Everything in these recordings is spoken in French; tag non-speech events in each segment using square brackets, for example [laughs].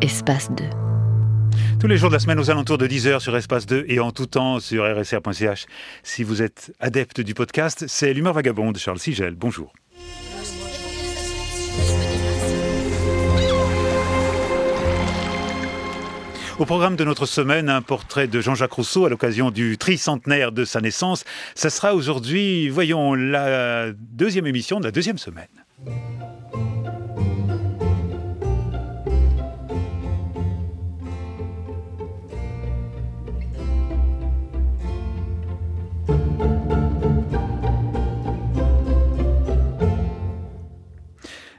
Espace 2. Tous les jours de la semaine aux alentours de 10h sur Espace 2 et en tout temps sur rsr.ch. Si vous êtes adepte du podcast, c'est l'humeur vagabonde Charles Sigel. Bonjour. Au programme de notre semaine, un portrait de Jean-Jacques Rousseau à l'occasion du tricentenaire de sa naissance. Ça sera aujourd'hui, voyons, la deuxième émission de la deuxième semaine.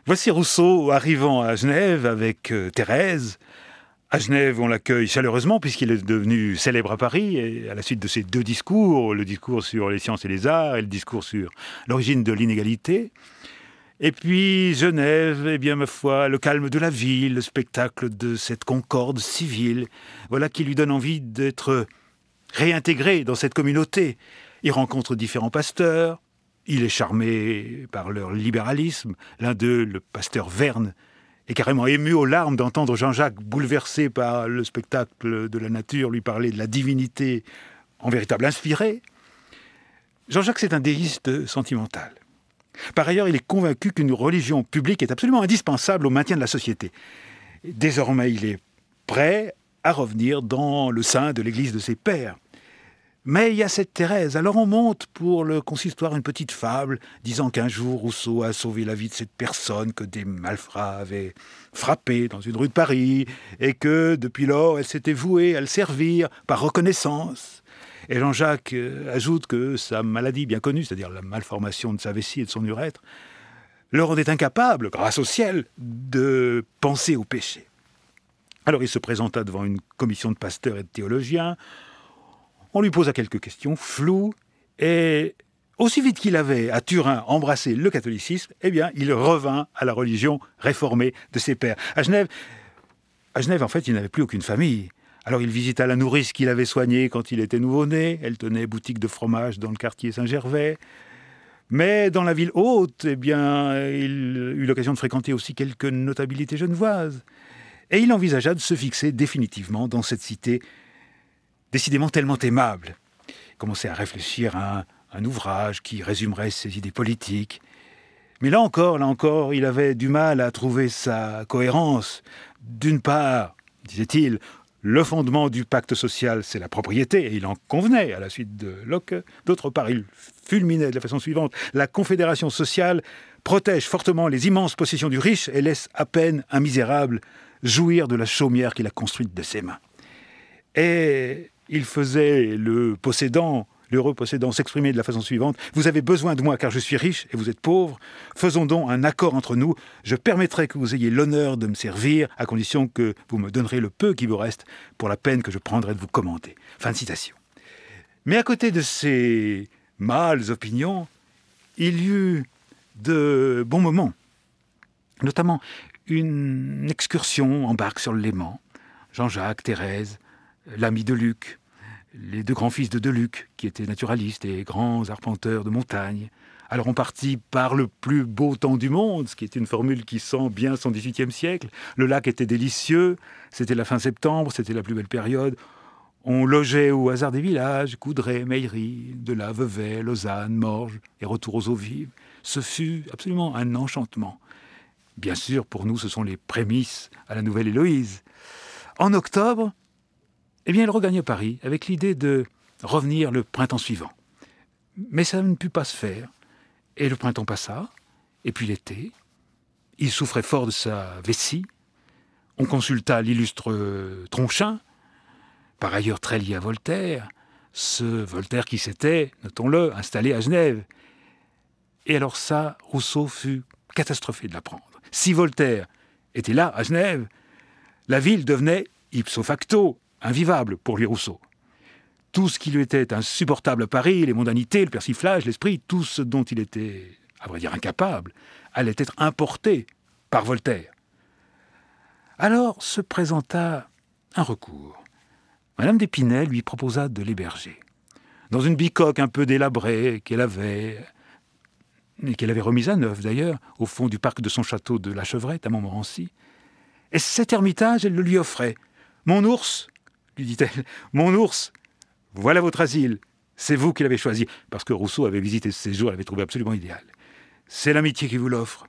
Voici Rousseau arrivant à Genève avec euh, Thérèse. À Genève, on l'accueille chaleureusement puisqu'il est devenu célèbre à Paris à la suite de ses deux discours, le discours sur les sciences et les arts et le discours sur l'origine de l'inégalité. Et puis Genève, eh bien ma foi, le calme de la ville, le spectacle de cette concorde civile, voilà qui lui donne envie d'être réintégré dans cette communauté. Il rencontre différents pasteurs, il est charmé par leur libéralisme. L'un d'eux, le pasteur Verne, est carrément ému aux larmes d'entendre Jean-Jacques, bouleversé par le spectacle de la nature, lui parler de la divinité en véritable inspiré. Jean-Jacques, c'est un déiste sentimental. Par ailleurs, il est convaincu qu'une religion publique est absolument indispensable au maintien de la société. Désormais, il est prêt à revenir dans le sein de l'Église de ses pères. Mais il y a cette Thérèse. Alors on monte pour le consistoire une petite fable disant qu'un jour Rousseau a sauvé la vie de cette personne que des malfrats avaient frappée dans une rue de Paris et que depuis lors elle s'était vouée à le servir par reconnaissance. Et Jean-Jacques euh, ajoute que sa maladie bien connue, c'est-à-dire la malformation de sa vessie et de son urètre, le rendait incapable, grâce au ciel, de penser au péché. Alors il se présenta devant une commission de pasteurs et de théologiens on lui posa quelques questions floues et aussi vite qu'il avait à Turin embrassé le catholicisme, eh bien, il revint à la religion réformée de ses pères. À Genève, à Genève, en fait, il n'avait plus aucune famille. Alors il visita la nourrice qu'il avait soignée quand il était nouveau-né. Elle tenait boutique de fromage dans le quartier Saint-Gervais. Mais dans la ville haute, eh bien, il eut l'occasion de fréquenter aussi quelques notabilités genevoises. Et il envisagea de se fixer définitivement dans cette cité décidément tellement aimable. Il commençait à réfléchir à un, ouvrage qui résumerait ses idées politiques. Mais là encore, là encore, il avait du mal à trouver sa cohérence. D'une part, disait-il, le fondement du pacte social, c'est la propriété, et il en convenait à la suite de Locke. D'autre part, il fulminait de la façon suivante, la confédération sociale protège fortement les immenses possessions du riche et laisse à peine un misérable jouir de la chaumière qu'il a construite de ses mains. Et il faisait le possédant, l'heureux possédant, s'exprimer de la façon suivante Vous avez besoin de moi car je suis riche et vous êtes pauvre. Faisons donc un accord entre nous. Je permettrai que vous ayez l'honneur de me servir à condition que vous me donnerez le peu qui vous reste pour la peine que je prendrai de vous commander. Fin de citation. Mais à côté de ces mâles opinions, il y eut de bons moments, notamment une excursion en barque sur le Léman. Jean-Jacques, Thérèse, l'ami de Luc, les deux grands-fils de Deluc, qui étaient naturalistes et grands arpenteurs de montagne. Alors on partit par le plus beau temps du monde, ce qui est une formule qui sent bien son XVIIIe siècle. Le lac était délicieux, c'était la fin septembre, c'était la plus belle période. On logeait au hasard des villages, Coudray, Meillery, de Vevey, Lausanne, Morges, et retour aux eaux vives. Ce fut absolument un enchantement. Bien sûr, pour nous, ce sont les prémices à la nouvelle Héloïse. En octobre, eh bien, il regagne Paris avec l'idée de revenir le printemps suivant. Mais ça ne put pas se faire. Et le printemps passa, et puis l'été. Il souffrait fort de sa vessie. On consulta l'illustre Tronchin, par ailleurs très lié à Voltaire, ce Voltaire qui s'était, notons-le, installé à Genève. Et alors ça, Rousseau fut catastrophé de l'apprendre. Si Voltaire était là, à Genève, la ville devenait ipso facto invivable pour lui Rousseau. Tout ce qui lui était insupportable à Paris, les mondanités, le persiflage, l'esprit, tout ce dont il était, à vrai dire, incapable, allait être importé par Voltaire. Alors se présenta un recours. Madame d'Épinay lui proposa de l'héberger. Dans une bicoque un peu délabrée qu'elle avait, et qu'elle avait remise à neuf d'ailleurs, au fond du parc de son château de la Chevrette à Montmorency. Et cet ermitage, elle le lui offrait. Mon ours, lui dit-elle, mon ours, voilà votre asile. C'est vous qui l'avez choisi, parce que Rousseau avait visité ce séjour, l'avait trouvé absolument idéal. C'est l'amitié qui vous l'offre.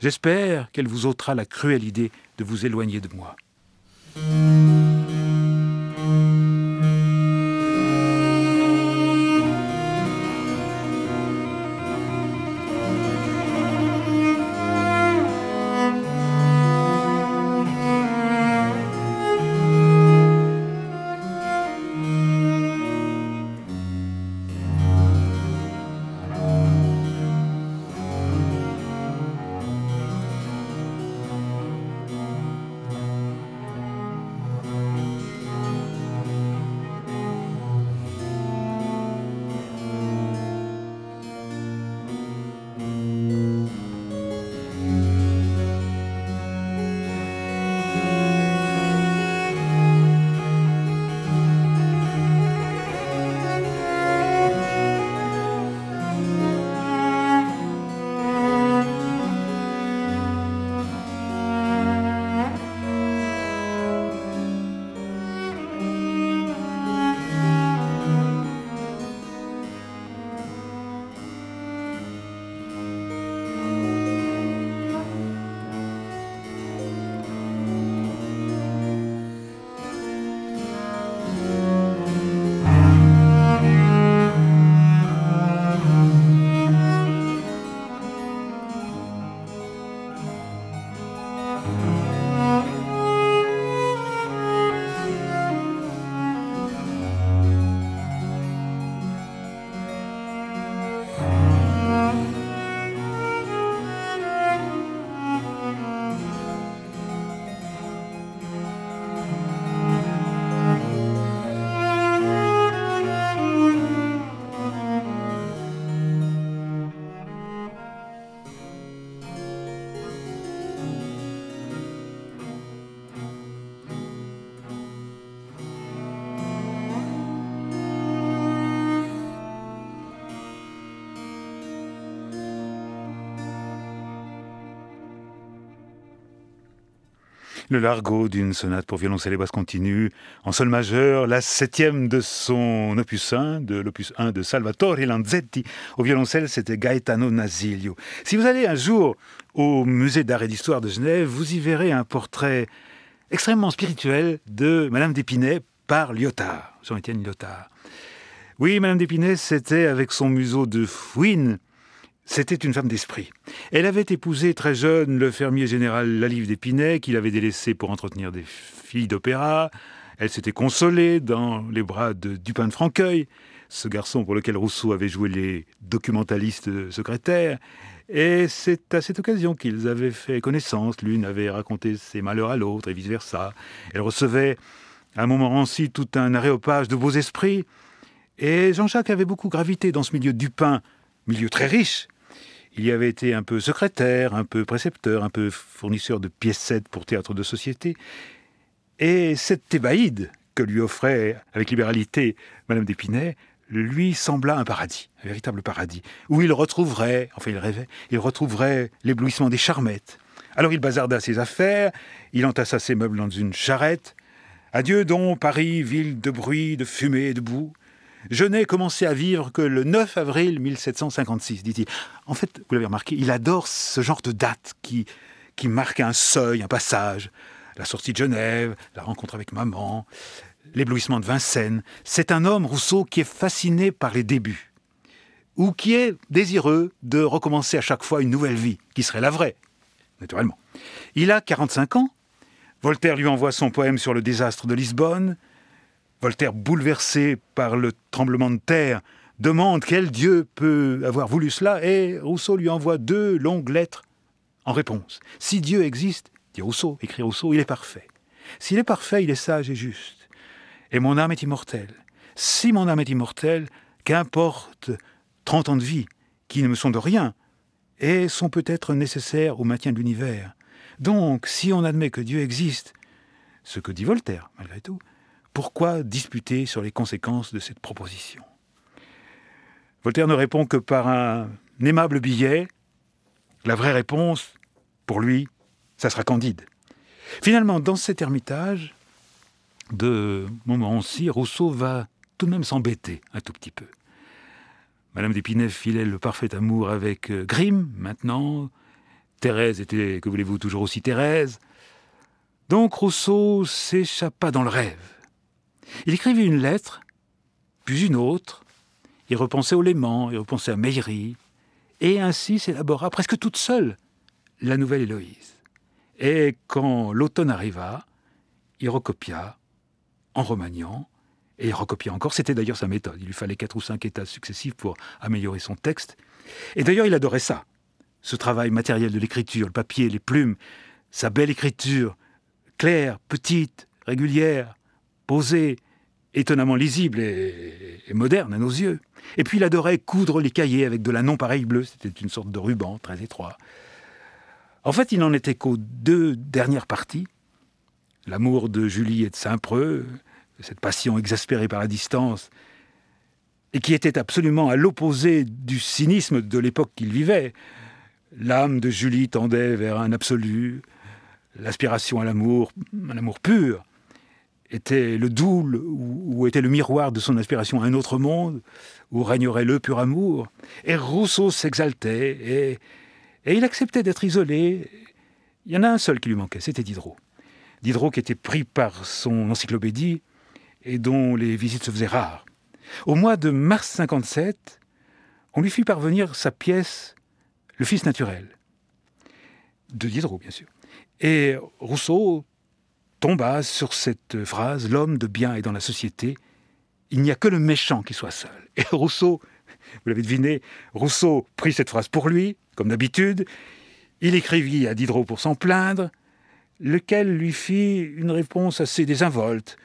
J'espère qu'elle vous ôtera la cruelle idée de vous éloigner de moi. Le largo d'une sonate pour violoncelle et basse continue, en sol majeur, la septième de son opus 1, de l'opus 1 de Salvatore Lanzetti. Au violoncelle, c'était Gaetano Nasilio. Si vous allez un jour au musée d'art et d'histoire de Genève, vous y verrez un portrait extrêmement spirituel de Madame d'Épinay par Lyotard, Jean-Étienne Lyotard. Oui, Madame d'Épinay, c'était avec son museau de fouine c'était une femme d'esprit. Elle avait épousé très jeune le fermier général Lalive d'Épinay, qu'il avait délaissé pour entretenir des filles d'opéra. Elle s'était consolée dans les bras de Dupin de Franqueuil, ce garçon pour lequel Rousseau avait joué les documentalistes secrétaires. Et c'est à cette occasion qu'ils avaient fait connaissance. L'une avait raconté ses malheurs à l'autre et vice-versa. Elle recevait à Montmorency tout un aréopage de beaux esprits. Et Jean-Jacques avait beaucoup gravité dans ce milieu Dupin, milieu très riche, il y avait été un peu secrétaire, un peu précepteur, un peu fournisseur de pièces pour théâtre de société. Et cette thébaïde que lui offrait avec libéralité Madame d'Épinay lui sembla un paradis, un véritable paradis, où il retrouverait, enfin il rêvait, il retrouverait l'éblouissement des charmettes. Alors il bazarda ses affaires, il entassa ses meubles dans une charrette. Adieu donc Paris, ville de bruit, de fumée et de boue. Je n'ai commencé à vivre que le 9 avril 1756, dit-il. En fait, vous l'avez remarqué, il adore ce genre de date qui, qui marque un seuil, un passage. La sortie de Genève, la rencontre avec maman, l'éblouissement de Vincennes. C'est un homme, Rousseau, qui est fasciné par les débuts, ou qui est désireux de recommencer à chaque fois une nouvelle vie, qui serait la vraie, naturellement. Il a 45 ans. Voltaire lui envoie son poème sur le désastre de Lisbonne. Voltaire, bouleversé par le tremblement de terre, demande quel Dieu peut avoir voulu cela, et Rousseau lui envoie deux longues lettres en réponse. Si Dieu existe, dit Rousseau, écrit Rousseau, il est parfait. S'il est parfait, il est sage et juste. Et mon âme est immortelle. Si mon âme est immortelle, qu'importe trente ans de vie, qui ne me sont de rien, et sont peut-être nécessaires au maintien de l'univers. Donc, si on admet que Dieu existe, ce que dit Voltaire, malgré tout, pourquoi disputer sur les conséquences de cette proposition? Voltaire ne répond que par un aimable billet, la vraie réponse, pour lui, ça sera Candide. Finalement, dans cet ermitage, de Montmorency, Rousseau va tout de même s'embêter un tout petit peu. Madame d'Épinay filait le parfait amour avec euh, Grimm, maintenant. Thérèse était, que voulez-vous, toujours aussi Thérèse. Donc Rousseau s'échappa dans le rêve. Il écrivit une lettre, puis une autre. Il repensait au Léman, il repensait à Meillerie, et ainsi s'élabora presque toute seule la nouvelle Héloïse. Et quand l'automne arriva, il recopia en remaniant, et il recopia encore. C'était d'ailleurs sa méthode. Il lui fallait quatre ou cinq états successifs pour améliorer son texte. Et d'ailleurs, il adorait ça. Ce travail matériel de l'écriture, le papier, les plumes, sa belle écriture, claire, petite, régulière, posée, étonnamment lisible et, moderne à nos yeux. Et puis il adorait coudre les cahiers avec de la non-pareille bleue, c'était une sorte de ruban très étroit. En fait, il n'en était qu'aux deux dernières parties, l'amour de Julie et de Saint-Preux, cette passion exaspérée par la distance, et qui était absolument à l'opposé du cynisme de l'époque qu'il vivait. L'âme de Julie tendait vers un absolu, l'aspiration à l'amour, un amour pur, était le double ou, était le miroir de son aspiration à un autre monde où régnerait le pur amour. Et Rousseau s'exaltait et, et il acceptait d'être isolé. Il y en a un seul qui lui manquait, c'était Diderot. Diderot qui était pris par son encyclopédie et dont les visites se faisaient rares. Au mois de mars 57, on lui fit parvenir sa pièce Le Fils naturel, de Diderot bien sûr. Et Rousseau tomba sur cette phrase L'homme de bien est dans la société, il n'y a que le méchant qui soit seul. Et [laughs] Rousseau, vous l'avez deviné, Rousseau prit cette phrase pour lui, comme d'habitude. Il écrivit à Diderot pour s'en plaindre, lequel lui fit une réponse assez désinvolte,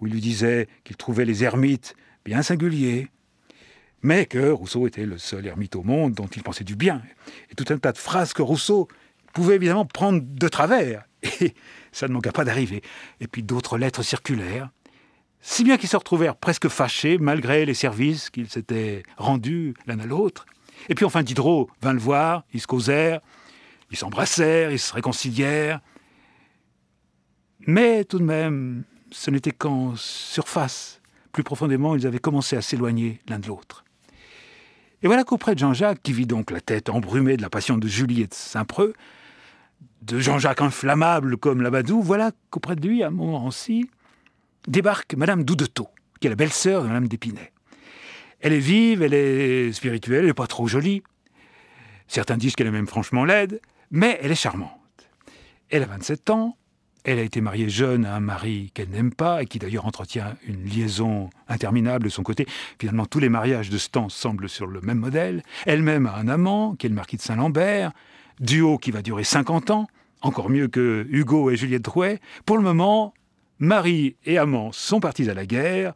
où il lui disait qu'il trouvait les ermites bien singuliers, mais que Rousseau était le seul ermite au monde dont il pensait du bien. Et tout un tas de phrases que Rousseau pouvait évidemment prendre de travers. Ça ne manqua pas d'arriver. Et puis d'autres lettres circulaires, si bien qu'ils se retrouvèrent presque fâchés, malgré les services qu'ils s'étaient rendus l'un à l'autre. Et puis enfin Diderot vint le voir, ils se causèrent, ils s'embrassèrent, ils se réconcilièrent. Mais tout de même, ce n'était qu'en surface. Plus profondément, ils avaient commencé à s'éloigner l'un de l'autre. Et voilà qu'auprès de Jean-Jacques, qui vit donc la tête embrumée de la passion de Julie et Saint-Preux, de Jean-Jacques inflammable comme Labadou, voilà qu'auprès de lui, à Montmorency, débarque Madame Doudetot, qui est la belle-sœur de Madame d'Épinay. Elle est vive, elle est spirituelle, elle n'est pas trop jolie. Certains disent qu'elle est même franchement laide, mais elle est charmante. Elle a 27 ans, elle a été mariée jeune à un mari qu'elle n'aime pas et qui d'ailleurs entretient une liaison interminable de son côté. Finalement, tous les mariages de ce temps semblent sur le même modèle. Elle-même a un amant, qui est le marquis de Saint-Lambert duo qui va durer 50 ans, encore mieux que Hugo et Juliette Drouet. Pour le moment, Marie et amant sont partis à la guerre.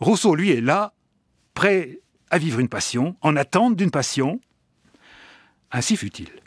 Rousseau, lui, est là, prêt à vivre une passion, en attente d'une passion. Ainsi fut-il.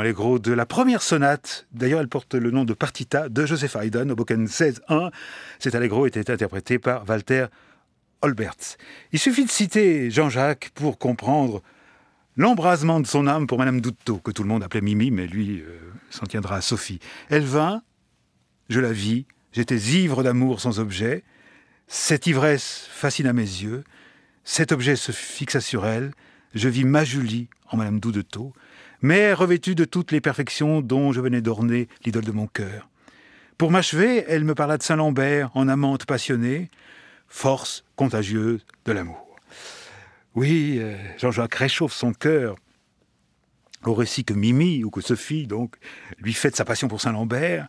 Allegro de la première sonate, d'ailleurs elle porte le nom de Partita de Joseph Haydn au Boken 16.1. Cet allegro était interprété par Walter Holberts. Il suffit de citer Jean-Jacques pour comprendre l'embrasement de son âme pour Madame Douteau, que tout le monde appelait Mimi, mais lui euh, s'en tiendra à Sophie. Elle vint, je la vis, j'étais ivre d'amour sans objet. Cette ivresse fascina mes yeux, cet objet se fixa sur elle, je vis ma Julie en Madame Douteau mais revêtue de toutes les perfections dont je venais d'orner l'idole de mon cœur. Pour m'achever, elle me parla de Saint-Lambert en amante passionnée, force contagieuse de l'amour. Oui, euh, Jean-Jacques réchauffe son cœur au récit que Mimi, ou que Sophie, donc, lui fait de sa passion pour Saint-Lambert.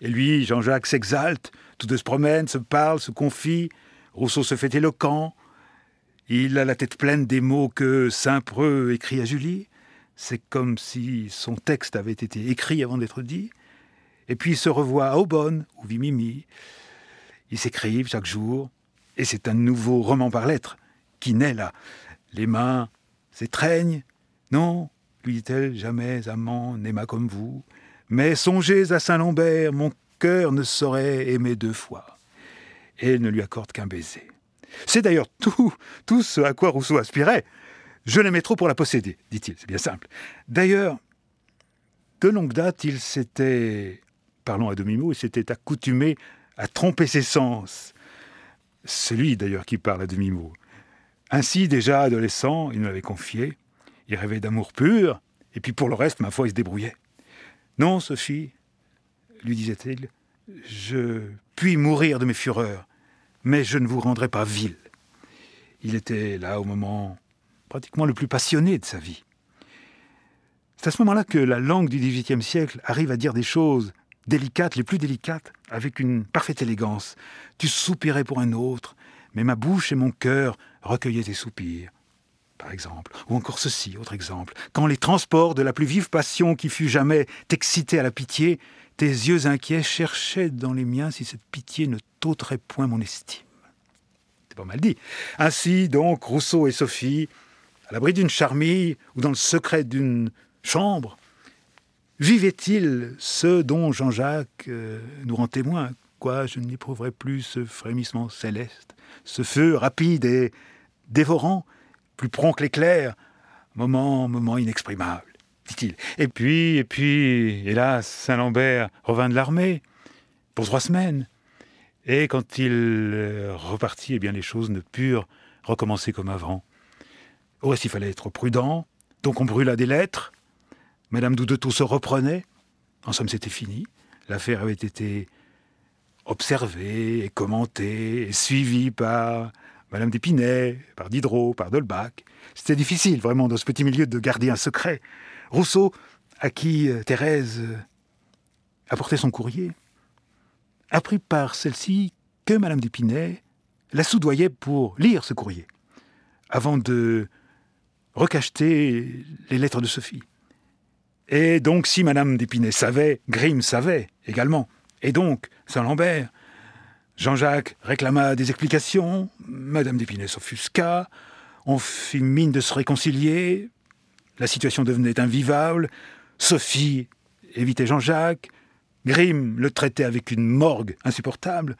Et lui, Jean-Jacques s'exalte, tous deux se promènent, se parlent, se confient. Rousseau se fait éloquent. Il a la tête pleine des mots que Saint-Preux écrit à Julie. C'est comme si son texte avait été écrit avant d'être dit. Et puis il se revoit à Aubonne, où vit Mimi. Ils s'écrivent chaque jour, et c'est un nouveau roman par lettres qui naît là. Les mains s'étreignent. Non, lui dit-elle, jamais amant n'aima comme vous. Mais songez à Saint-Lambert, mon cœur ne saurait aimer deux fois. Et elle ne lui accorde qu'un baiser. C'est d'ailleurs tout, tout ce à quoi Rousseau aspirait. Je l'aimais trop pour la posséder, dit-il, c'est bien simple. D'ailleurs, de longue date, il s'était, parlons à demi-mot, il s'était accoutumé à tromper ses sens. C'est lui d'ailleurs qui parle à demi-mot. Ainsi, déjà adolescent, il nous l'avait confié. Il rêvait d'amour pur, et puis pour le reste, ma foi, il se débrouillait. Non, Sophie, lui disait-il, je puis mourir de mes fureurs, mais je ne vous rendrai pas vil. Il était là au moment pratiquement le plus passionné de sa vie. C'est à ce moment-là que la langue du XVIIIe siècle arrive à dire des choses délicates, les plus délicates, avec une parfaite élégance. Tu soupirais pour un autre, mais ma bouche et mon cœur recueillaient tes soupirs. Par exemple. Ou encore ceci, autre exemple. Quand les transports de la plus vive passion qui fut jamais t'exciter à la pitié, tes yeux inquiets cherchaient dans les miens si cette pitié ne t'ôterait point mon estime. C'est pas mal dit. Ainsi donc, Rousseau et Sophie l'abri d'une charmille ou dans le secret d'une chambre, vivait-il ce dont Jean-Jacques euh, nous rend témoin? Quoi, je n'éprouverai plus ce frémissement céleste, ce feu rapide et dévorant, plus prompt que l'éclair, moment, moment inexprimable, dit-il. Et puis, et puis, hélas, Saint-Lambert revint de l'armée pour trois semaines. Et quand il euh, repartit, eh bien, les choses ne purent recommencer comme avant. Au reste, il fallait être prudent. Donc on brûla des lettres. Madame Doudetot se reprenait. En somme, c'était fini. L'affaire avait été observée et commentée et suivie par Madame d'Épinay, par Diderot, par Dolbach. C'était difficile, vraiment, dans ce petit milieu, de garder un secret. Rousseau, à qui euh, Thérèse euh, apportait son courrier, apprit par celle-ci que Madame d'Épinay la soudoyait pour lire ce courrier, avant de recacheter les lettres de Sophie. Et donc, si Madame d'Épinay savait, Grimm savait également. Et donc, Saint-Lambert, Jean-Jacques réclama des explications, Madame d'Épinay s'offusqua, on fit mine de se réconcilier, la situation devenait invivable, Sophie évitait Jean-Jacques, Grimm le traitait avec une morgue insupportable,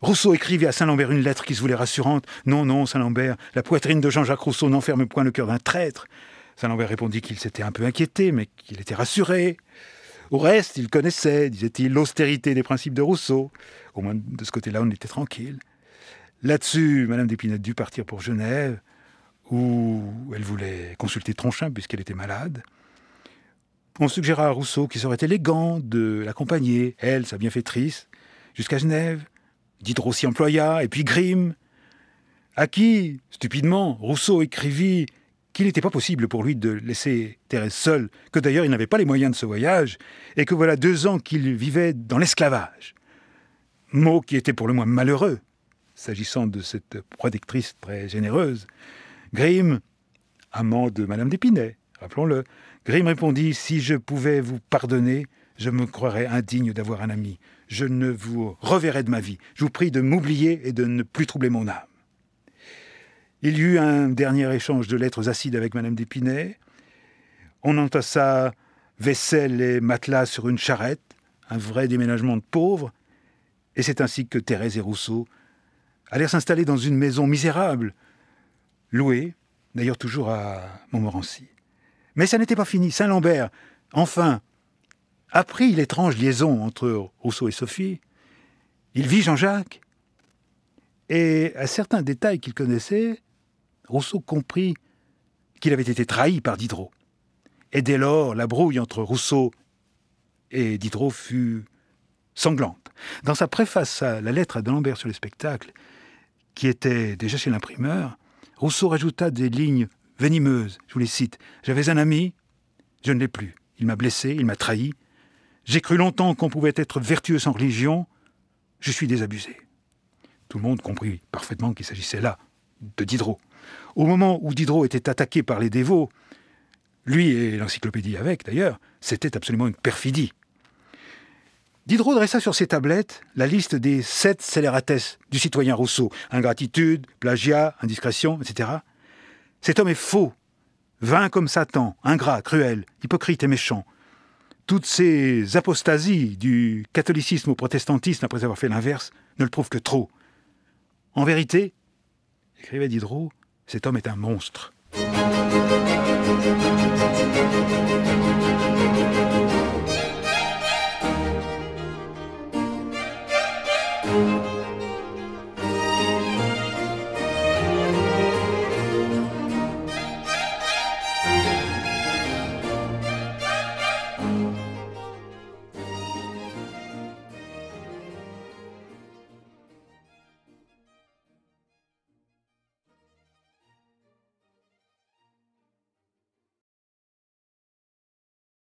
Rousseau écrivit à Saint-Lambert une lettre qui se voulait rassurante. Non, non, Saint-Lambert, la poitrine de Jean-Jacques Rousseau n'enferme point le cœur d'un traître. Saint-Lambert répondit qu'il s'était un peu inquiété, mais qu'il était rassuré. Au reste, il connaissait, disait-il, l'austérité des principes de Rousseau. Au moins, de ce côté-là, on était tranquille. Là-dessus, Madame d'Épinette dut partir pour Genève, où elle voulait consulter Tronchin, puisqu'elle était malade. On suggéra à Rousseau qu'il serait élégant de l'accompagner, elle, sa bienfaitrice, jusqu'à Genève. Diderot s'y employa, et puis Grimm, à qui, stupidement, Rousseau écrivit qu'il n'était pas possible pour lui de laisser Thérèse seule, que d'ailleurs il n'avait pas les moyens de ce voyage, et que voilà deux ans qu'il vivait dans l'esclavage. Mot qui était pour le moins malheureux, s'agissant de cette protectrice très généreuse. Grimm, amant de Madame d'Épinay, rappelons-le, Grimm répondit Si je pouvais vous pardonner, je me croirais indigne d'avoir un ami. Je ne vous reverrai de ma vie. Je vous prie de m'oublier et de ne plus troubler mon âme. Il y eut un dernier échange de lettres acides avec Madame d'Épinay. On entassa vaisselle et matelas sur une charrette, un vrai déménagement de pauvres, et c'est ainsi que Thérèse et Rousseau allèrent s'installer dans une maison misérable, louée, d'ailleurs toujours à Montmorency. Mais ça n'était pas fini. Saint-Lambert, enfin, apprit l'étrange liaison entre Rousseau et Sophie. Il vit Jean-Jacques. Et à certains détails qu'il connaissait, Rousseau comprit qu'il avait été trahi par Diderot. Et dès lors, la brouille entre Rousseau et Diderot fut sanglante. Dans sa préface à la lettre à D'Alembert sur le spectacle, qui était déjà chez l'imprimeur, Rousseau rajouta des lignes venimeuses. Je vous les cite. J'avais un ami, je ne l'ai plus. Il m'a blessé, il m'a trahi. J'ai cru longtemps qu'on pouvait être vertueux sans religion. Je suis désabusé. Tout le monde comprit parfaitement qu'il s'agissait là de Diderot. Au moment où Diderot était attaqué par les dévots, lui et l'encyclopédie avec d'ailleurs, c'était absolument une perfidie. Diderot dressa sur ses tablettes la liste des sept scélératesses du citoyen Rousseau ingratitude, plagiat, indiscrétion, etc. Cet homme est faux, vain comme Satan, ingrat, cruel, hypocrite et méchant. Toutes ces apostasies du catholicisme au protestantisme après avoir fait l'inverse ne le prouvent que trop. En vérité, écrivait Diderot, cet homme est un monstre.